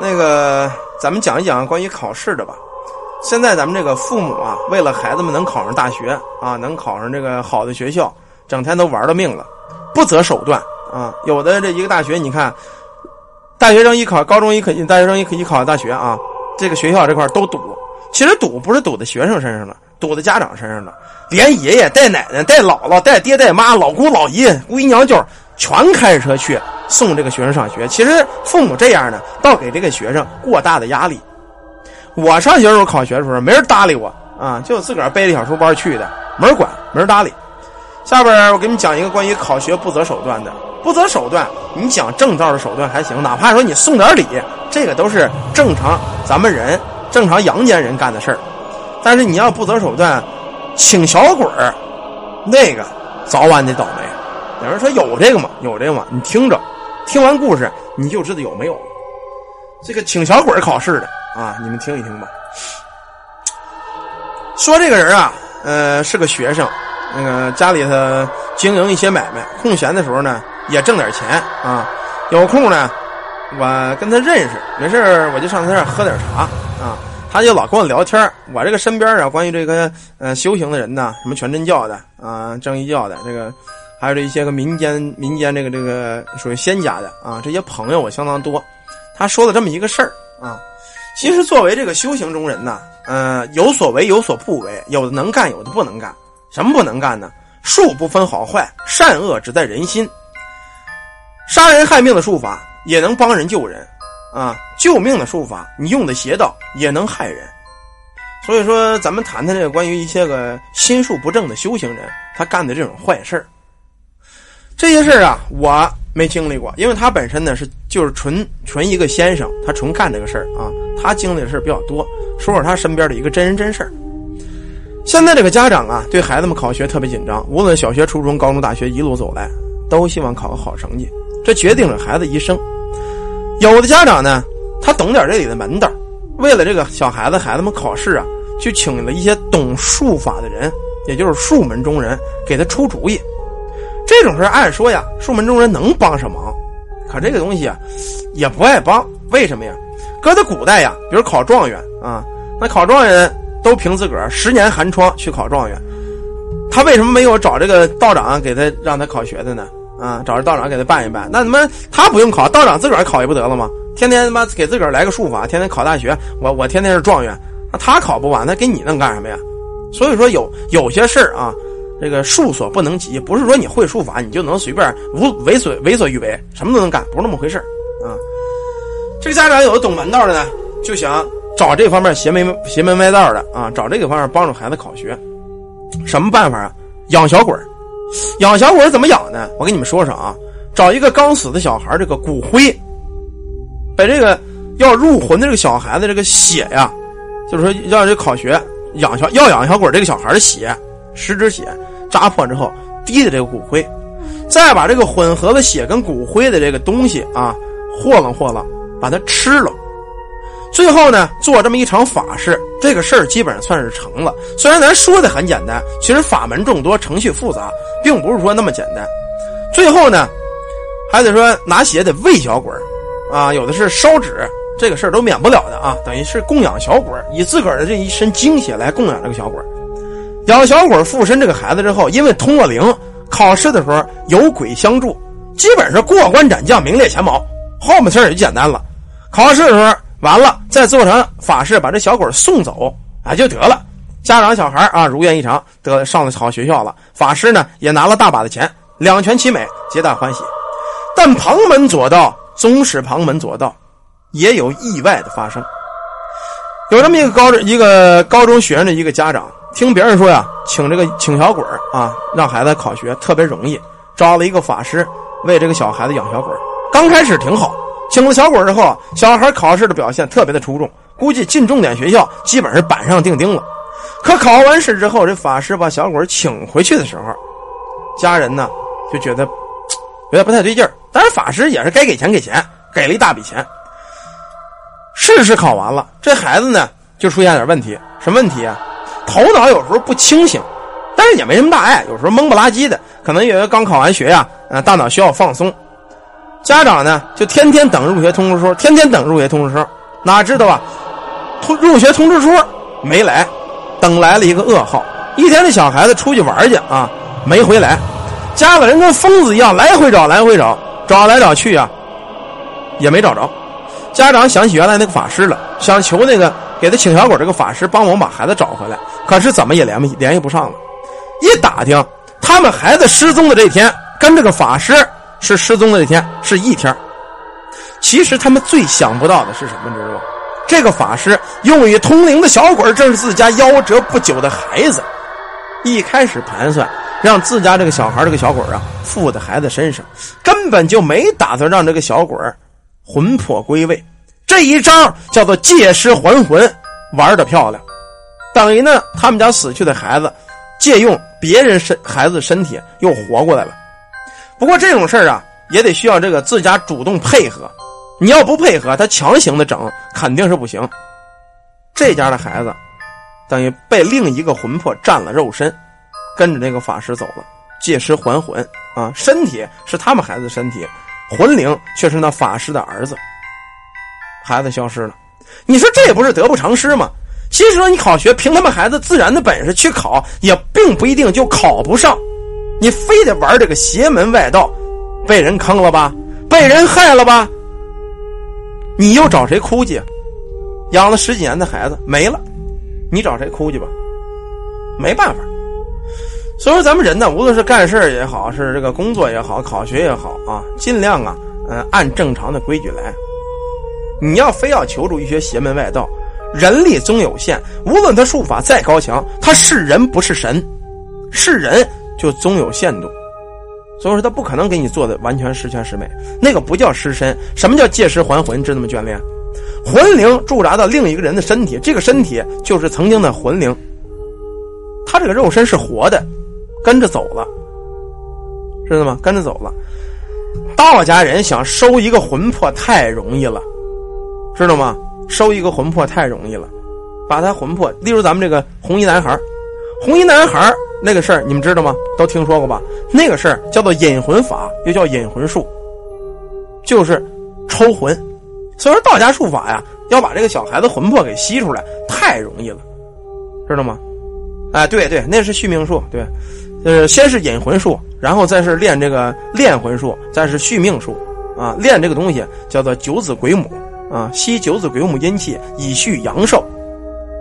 那个，咱们讲一讲关于考试的吧。现在咱们这个父母啊，为了孩子们能考上大学啊，能考上这个好的学校，整天都玩了命了，不择手段啊。有的这一个大学，你看，大学生一考，高中一考，大学生一一考大学啊，这个学校这块都堵。其实堵不是堵在学生身上了，堵在家长身上了，连爷爷带奶奶带姥姥带爹带妈老姑老姨姑姨娘舅全开着车去。送这个学生上学，其实父母这样呢，倒给这个学生过大的压力。我上学时候考学的时候，没人搭理我啊，就自个儿背着小书包去的，没人管，没人搭理。下边我给你讲一个关于考学不择手段的，不择手段，你讲正道的手段还行，哪怕说你送点礼，这个都是正常咱们人正常阳间人干的事儿。但是你要不择手段，请小鬼儿，那个早晚得倒霉。有人说有这个吗？有这个吗？你听着。听完故事，你就知道有没有这个请小鬼考试的啊？你们听一听吧。说这个人啊，呃，是个学生，那个家里头经营一些买卖，空闲的时候呢，也挣点钱啊。有空呢，我跟他认识，没事我就上他那儿喝点茶啊。他就老跟我聊天我这个身边啊，关于这个呃修行的人呢，什么全真教的啊，正一教的这个。还有一些个民间民间这个这个属于仙家的啊，这些朋友我相当多。他说了这么一个事儿啊，其实作为这个修行中人呢，呃，有所为有所不为，有的能干，有的不能干。什么不能干呢？术不分好坏，善恶只在人心。杀人害命的术法也能帮人救人啊，救命的术法你用的邪道也能害人。所以说，咱们谈谈这个关于一些个心术不正的修行人，他干的这种坏事儿。这些事儿啊，我没经历过，因为他本身呢是就是纯纯一个先生，他纯干这个事儿啊，他经历的事儿比较多。说说他身边的一个真人真事儿。现在这个家长啊，对孩子们考学特别紧张，无论小学、初中、高中、大学一路走来，都希望考个好成绩，这决定了孩子一生。有的家长呢，他懂点这里的门道，为了这个小孩子孩子们考试啊，就请了一些懂术法的人，也就是术门中人，给他出主意。这种事按说呀，术门中人能帮上忙，可这个东西啊，也不爱帮。为什么呀？搁在古代呀，比如考状元啊，那考状元都凭自个儿十年寒窗去考状元，他为什么没有找这个道长给他让他考学的呢？啊，找着道长给他办一办，那他妈他不用考，道长自个儿考也不得了吗？天天他妈给自个儿来个术法，天天考大学，我我天天是状元，那他考不完，他给你能干什么呀？所以说有有些事儿啊。这个术所不能及，不是说你会术法你就能随便无为所为所欲为，什么都能干，不是那么回事啊。这个家长有的懂门道的呢，就想找这方面邪门邪门歪道的啊，找这个方面帮助孩子考学。什么办法啊？养小鬼养小鬼怎么养呢？我跟你们说说啊，找一个刚死的小孩这个骨灰，把这个要入魂的这个小孩子这个血呀，就是说要这考学养小要养小鬼这个小孩的血。十指血扎破之后，滴的这个骨灰，再把这个混合了血跟骨灰的这个东西啊，和了和了，把它吃了。最后呢，做这么一场法事，这个事儿基本上算是成了。虽然咱说的很简单，其实法门众多，程序复杂，并不是说那么简单。最后呢，还得说拿血得喂小鬼啊，有的是烧纸，这个事儿都免不了的啊。等于是供养小鬼以自个儿的这一身精血来供养这个小鬼养小鬼附身这个孩子之后，因为通了灵，考试的时候有鬼相助，基本上过关斩将，名列前茅。后面事儿也就简单了，考试的时候完了，再做成法事把这小鬼送走，啊就得了。家长小孩啊如愿以偿，得上了好学校了。法师呢也拿了大把的钱，两全其美，皆大欢喜。但旁门左道总是旁门左道，也有意外的发生。有这么一个高一个高中学生的一个家长。听别人说呀，请这个请小鬼啊，让孩子考学特别容易，招了一个法师为这个小孩子养小鬼刚开始挺好，请了小鬼之后，小孩考试的表现特别的出众，估计进重点学校基本是板上钉钉了。可考完试之后，这法师把小鬼请回去的时候，家人呢就觉得有点不太对劲儿。但是法师也是该给钱给钱，给了一大笔钱。试试考完了，这孩子呢就出现点问题，什么问题啊？头脑有时候不清醒，但是也没什么大碍，有时候懵不拉几的，可能因为刚考完学呀，呃，大脑需要放松。家长呢就天天等入学通知书，天天等入学通知书，哪知道啊，通入学通知书没来，等来了一个噩耗。一天，这小孩子出去玩去啊，没回来，家里人跟疯子一样来回找，来回找，找来找去啊，也没找着。家长想起原来那个法师了，想求那个给他请小鬼这个法师帮忙把孩子找回来，可是怎么也联系联系不上了。一打听，他们孩子失踪的这天跟这个法师是失踪的这天是一天。其实他们最想不到的是什么？你知道吗？这个法师用于通灵的小鬼正是自家夭折不久的孩子。一开始盘算让自家这个小孩这个小鬼啊附在孩子身上，根本就没打算让这个小鬼魂魄归位。这一招叫做借尸还魂，玩的漂亮。等于呢，他们家死去的孩子借用别人身孩子身体又活过来了。不过这种事儿啊，也得需要这个自家主动配合。你要不配合，他强行的整肯定是不行。这家的孩子。等于被另一个魂魄占了肉身，跟着那个法师走了，借尸还魂啊！身体是他们孩子身体，魂灵却是那法师的儿子。孩子消失了，你说这也不是得不偿失吗？其实说你考学，凭他们孩子自然的本事去考，也并不一定就考不上。你非得玩这个邪门外道，被人坑了吧？被人害了吧？你又找谁哭去？养了十几年的孩子没了。你找谁哭去吧？没办法。所以说，咱们人呢，无论是干事也好，是这个工作也好，考学也好啊，尽量啊，嗯，按正常的规矩来。你要非要求助一些邪门外道，人力终有限。无论他术法再高强，他是人不是神，是人就终有限度。所以说，他不可能给你做的完全十全十美。那个不叫尸身，什么叫借尸还魂？知道吗？眷恋。魂灵驻扎到另一个人的身体，这个身体就是曾经的魂灵。他这个肉身是活的，跟着走了，知道吗？跟着走了。道家人想收一个魂魄太容易了，知道吗？收一个魂魄太容易了，把他魂魄，例如咱们这个红衣男孩红衣男孩那个事儿，你们知道吗？都听说过吧？那个事儿叫做引魂法，又叫引魂术，就是抽魂。所以说道家术法呀，要把这个小孩子魂魄给吸出来太容易了，知道吗？哎，对对，那是续命术，对，呃，先是引魂术，然后再是练这个炼魂术，再是续命术，啊，练这个东西叫做九子鬼母，啊，吸九子鬼母阴气以续阳寿，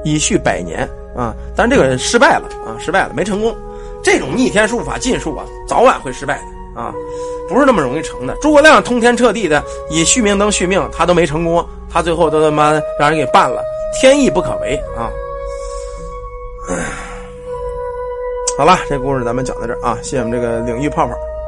以续百年，啊，但这个失败了，啊，失败了，没成功。这种逆天术法禁术啊，早晚会失败的。啊，不是那么容易成的。诸葛亮通天彻地的以续命灯续命，他都没成功，他最后都他妈让人给办了，天意不可违啊！好了，这故事咱们讲到这儿啊，谢谢我们这个领域泡泡。